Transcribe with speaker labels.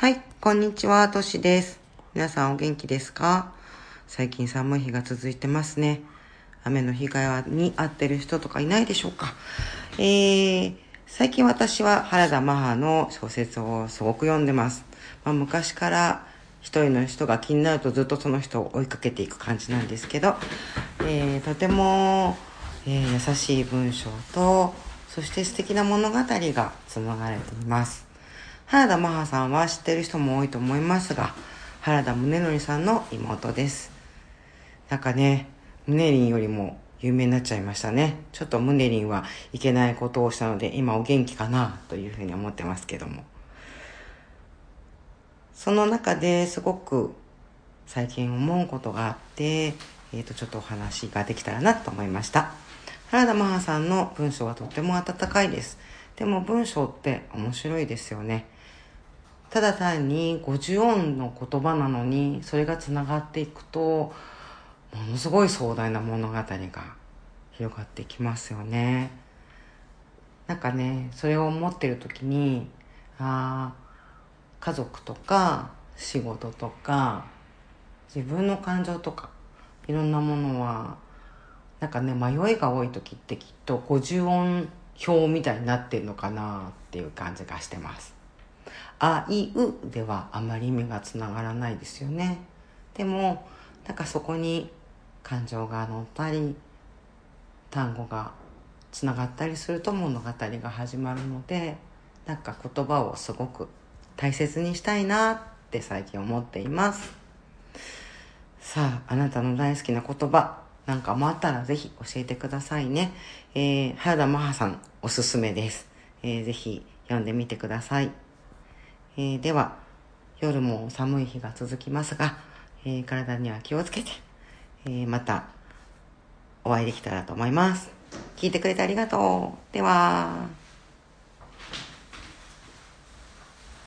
Speaker 1: はい、こんにちは、としです。皆さんお元気ですか？最近寒い日が続いてますね。雨の被害に遭ってる人とかいないでしょうか？えー、最近私は原田マハの小説をすごく読んでます。まあ、昔から一人の人が気になるとずっとその人を追いかけていく感じなんですけど、えー、とても、えー、優しい文章と、そして素敵な物語が紡がれています。原田マハさんは知ってる人も多いと思いますが、原田宗則さんの妹です。なんかね、宗林よりも有名になっちゃいましたね。ちょっと宗林はいけないことをしたので、今お元気かなというふうに思ってますけども。その中ですごく最近思うことがあって、えっ、ー、と、ちょっとお話ができたらなと思いました。原田マハさんの文章はとっても温かいです。でも文章って面白いですよね。ただ単に50音の言葉なのにそれがつながっていくとものすごい壮大な物語が広がってきますよねなんかねそれを思ってる時にああ家族とか仕事とか自分の感情とかいろんなものはなんかね迷いが多い時ってきっと50音表みたいになってるのかなっていう感じがしてます。あいうではあまり意味がつながらないですよね。でもなんかそこに感情が乗ったり単語がつながったりすると物語が始まるのでなんか言葉をすごく大切にしたいなって最近思っています。さああなたの大好きな言葉。なんかもあったらぜひ教えてくださいね、えー、原田マハさんおすすめです、えー、ぜひ読んでみてくださいえー、では、夜も寒い日が続きますが、えー、体には気をつけて、えー、またお会いできたらと思います。聞いてくれてありがとう。では。